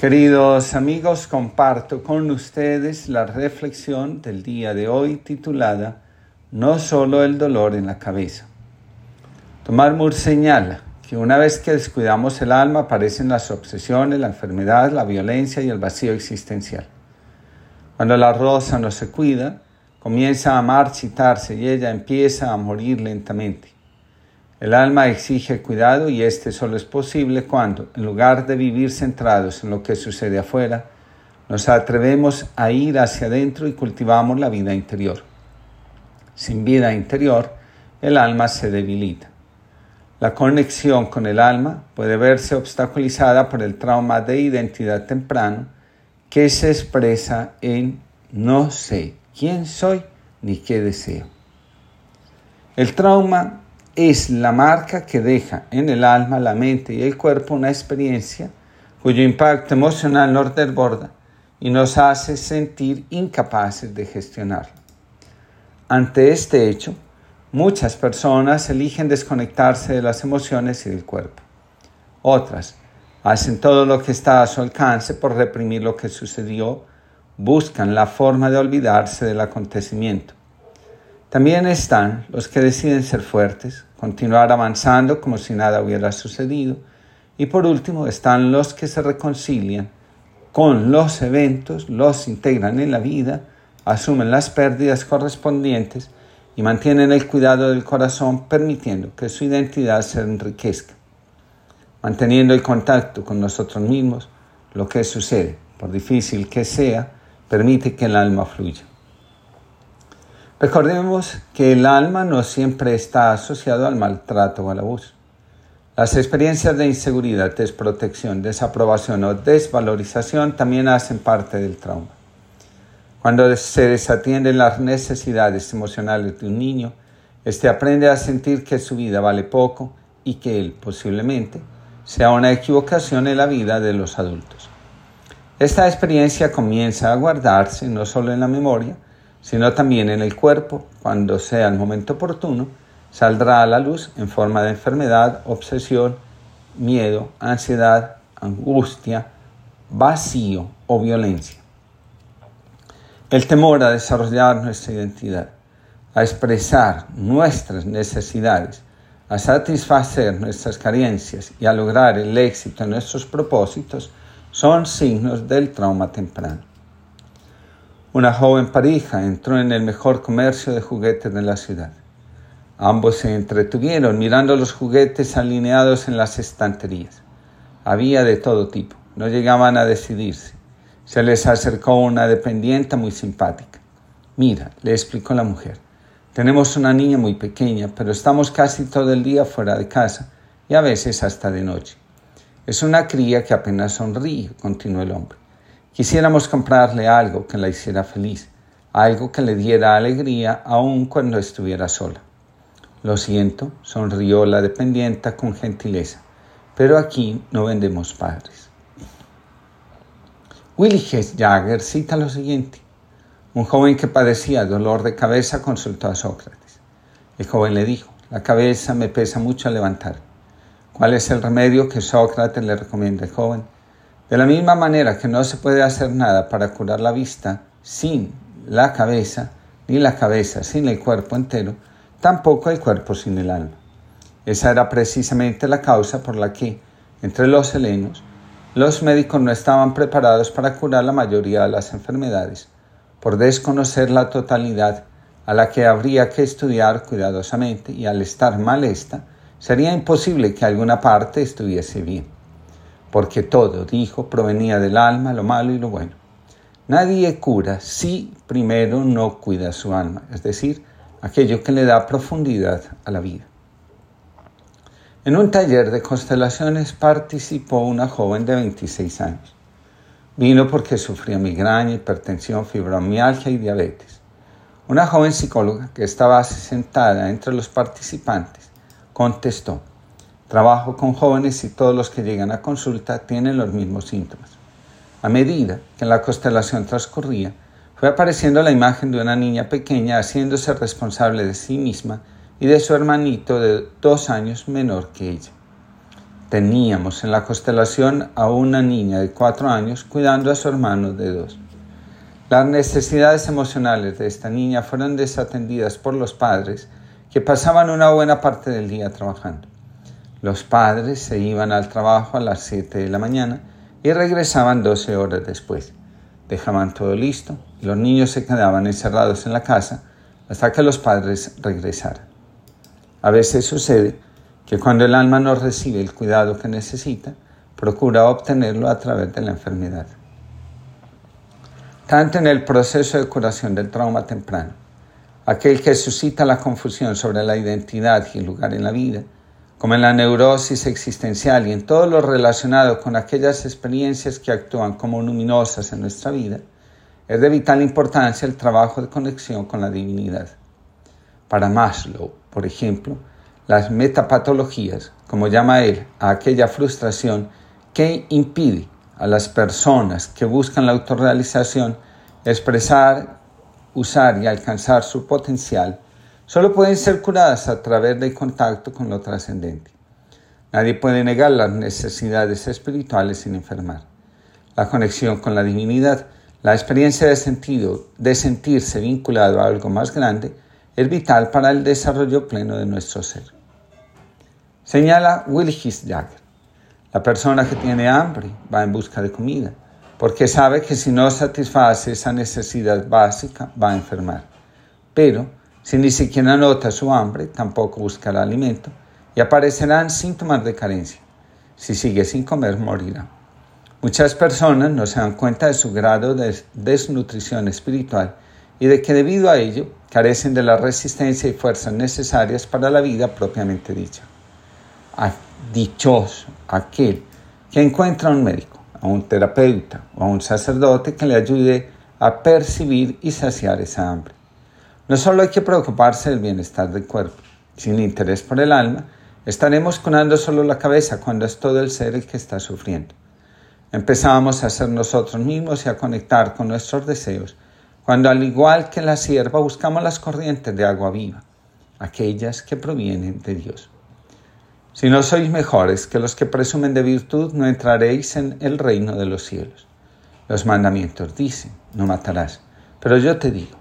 Queridos amigos, comparto con ustedes la reflexión del día de hoy titulada No solo el dolor en la cabeza. Tomar Moore señala que una vez que descuidamos el alma aparecen las obsesiones, la enfermedad, la violencia y el vacío existencial. Cuando la rosa no se cuida, comienza a marchitarse y ella empieza a morir lentamente. El alma exige cuidado y este solo es posible cuando, en lugar de vivir centrados en lo que sucede afuera, nos atrevemos a ir hacia adentro y cultivamos la vida interior. Sin vida interior, el alma se debilita. La conexión con el alma puede verse obstaculizada por el trauma de identidad temprano que se expresa en no sé quién soy ni qué deseo. El trauma es la marca que deja en el alma, la mente y el cuerpo una experiencia cuyo impacto emocional nos desborda y nos hace sentir incapaces de gestionarlo. Ante este hecho, muchas personas eligen desconectarse de las emociones y del cuerpo. Otras hacen todo lo que está a su alcance por reprimir lo que sucedió, buscan la forma de olvidarse del acontecimiento también están los que deciden ser fuertes, continuar avanzando como si nada hubiera sucedido. Y por último están los que se reconcilian con los eventos, los integran en la vida, asumen las pérdidas correspondientes y mantienen el cuidado del corazón permitiendo que su identidad se enriquezca. Manteniendo el contacto con nosotros mismos, lo que sucede, por difícil que sea, permite que el alma fluya. Recordemos que el alma no siempre está asociado al maltrato o al abuso. Las experiencias de inseguridad, desprotección, desaprobación o desvalorización también hacen parte del trauma. Cuando se desatienden las necesidades emocionales de un niño, éste aprende a sentir que su vida vale poco y que él posiblemente sea una equivocación en la vida de los adultos. Esta experiencia comienza a guardarse no solo en la memoria, sino también en el cuerpo, cuando sea el momento oportuno, saldrá a la luz en forma de enfermedad, obsesión, miedo, ansiedad, angustia, vacío o violencia. El temor a desarrollar nuestra identidad, a expresar nuestras necesidades, a satisfacer nuestras carencias y a lograr el éxito en nuestros propósitos son signos del trauma temprano. Una joven pareja entró en el mejor comercio de juguetes de la ciudad. Ambos se entretuvieron mirando los juguetes alineados en las estanterías. Había de todo tipo, no llegaban a decidirse. Se les acercó una dependiente muy simpática. Mira, le explicó la mujer, tenemos una niña muy pequeña, pero estamos casi todo el día fuera de casa y a veces hasta de noche. Es una cría que apenas sonríe, continuó el hombre. Quisiéramos comprarle algo que la hiciera feliz, algo que le diera alegría aun cuando estuviera sola. Lo siento, sonrió la dependienta con gentileza, pero aquí no vendemos padres. Willy Hess Jagger cita lo siguiente. Un joven que padecía dolor de cabeza consultó a Sócrates. El joven le dijo, la cabeza me pesa mucho al levantar. ¿Cuál es el remedio que Sócrates le recomienda al joven? De la misma manera que no se puede hacer nada para curar la vista sin la cabeza, ni la cabeza sin el cuerpo entero, tampoco el cuerpo sin el alma. Esa era precisamente la causa por la que, entre los helenos, los médicos no estaban preparados para curar la mayoría de las enfermedades, por desconocer la totalidad a la que habría que estudiar cuidadosamente y al estar mal esta, sería imposible que alguna parte estuviese bien porque todo, dijo, provenía del alma, lo malo y lo bueno. Nadie cura si primero no cuida su alma, es decir, aquello que le da profundidad a la vida. En un taller de constelaciones participó una joven de 26 años. Vino porque sufría migraña, hipertensión, fibromialgia y diabetes. Una joven psicóloga que estaba sentada entre los participantes contestó, Trabajo con jóvenes y todos los que llegan a consulta tienen los mismos síntomas. A medida que la constelación transcurría, fue apareciendo la imagen de una niña pequeña haciéndose responsable de sí misma y de su hermanito de dos años menor que ella. teníamos en la constelación a una niña de cuatro años cuidando a su hermano de dos. Las necesidades emocionales de esta niña fueron desatendidas por los padres que pasaban una buena parte del día trabajando. Los padres se iban al trabajo a las 7 de la mañana y regresaban 12 horas después. Dejaban todo listo y los niños se quedaban encerrados en la casa hasta que los padres regresaran. A veces sucede que cuando el alma no recibe el cuidado que necesita, procura obtenerlo a través de la enfermedad. Tanto en el proceso de curación del trauma temprano, aquel que suscita la confusión sobre la identidad y el lugar en la vida, como en la neurosis existencial y en todo lo relacionado con aquellas experiencias que actúan como luminosas en nuestra vida, es de vital importancia el trabajo de conexión con la divinidad. Para Maslow, por ejemplo, las metapatologías, como llama él, a aquella frustración que impide a las personas que buscan la autorrealización expresar usar y alcanzar su potencial solo pueden ser curadas a través del contacto con lo trascendente. Nadie puede negar las necesidades espirituales sin enfermar. La conexión con la divinidad, la experiencia de sentido, de sentirse vinculado a algo más grande, es vital para el desarrollo pleno de nuestro ser. Señala Willis Jagger, la persona que tiene hambre va en busca de comida porque sabe que si no satisface esa necesidad básica va a enfermar. Pero si ni siquiera nota su hambre, tampoco buscará alimento y aparecerán síntomas de carencia. Si sigue sin comer, morirá. Muchas personas no se dan cuenta de su grado de desnutrición espiritual y de que debido a ello carecen de la resistencia y fuerzas necesarias para la vida propiamente dicha. Dichoso aquel que encuentra un médico a un terapeuta o a un sacerdote que le ayude a percibir y saciar esa hambre. No solo hay que preocuparse del bienestar del cuerpo, sin interés por el alma, estaremos curando solo la cabeza cuando es todo el ser el que está sufriendo. Empezamos a ser nosotros mismos y a conectar con nuestros deseos, cuando al igual que la sierva buscamos las corrientes de agua viva, aquellas que provienen de Dios. Si no sois mejores que los que presumen de virtud, no entraréis en el reino de los cielos. Los mandamientos dicen, no matarás. Pero yo te digo,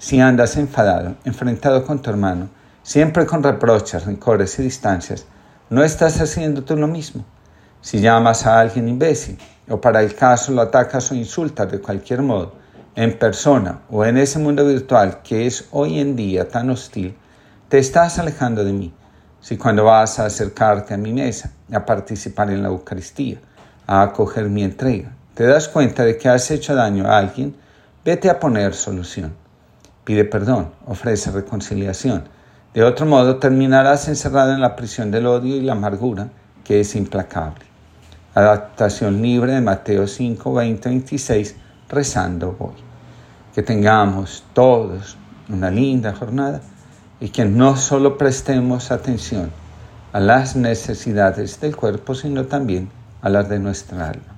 si andas enfadado, enfrentado con tu hermano, siempre con reproches, rencores y distancias, no estás haciendo tú lo mismo. Si llamas a alguien imbécil, o para el caso lo atacas o insultas de cualquier modo, en persona o en ese mundo virtual que es hoy en día tan hostil, te estás alejando de mí si cuando vas a acercarte a mi mesa, a participar en la Eucaristía, a acoger mi entrega, te das cuenta de que has hecho daño a alguien, vete a poner solución. Pide perdón, ofrece reconciliación. De otro modo, terminarás encerrado en la prisión del odio y la amargura, que es implacable. Adaptación libre de Mateo 5, 20, 26, rezando hoy. Que tengamos todos una linda jornada y que no solo prestemos atención a las necesidades del cuerpo, sino también a las de nuestra alma.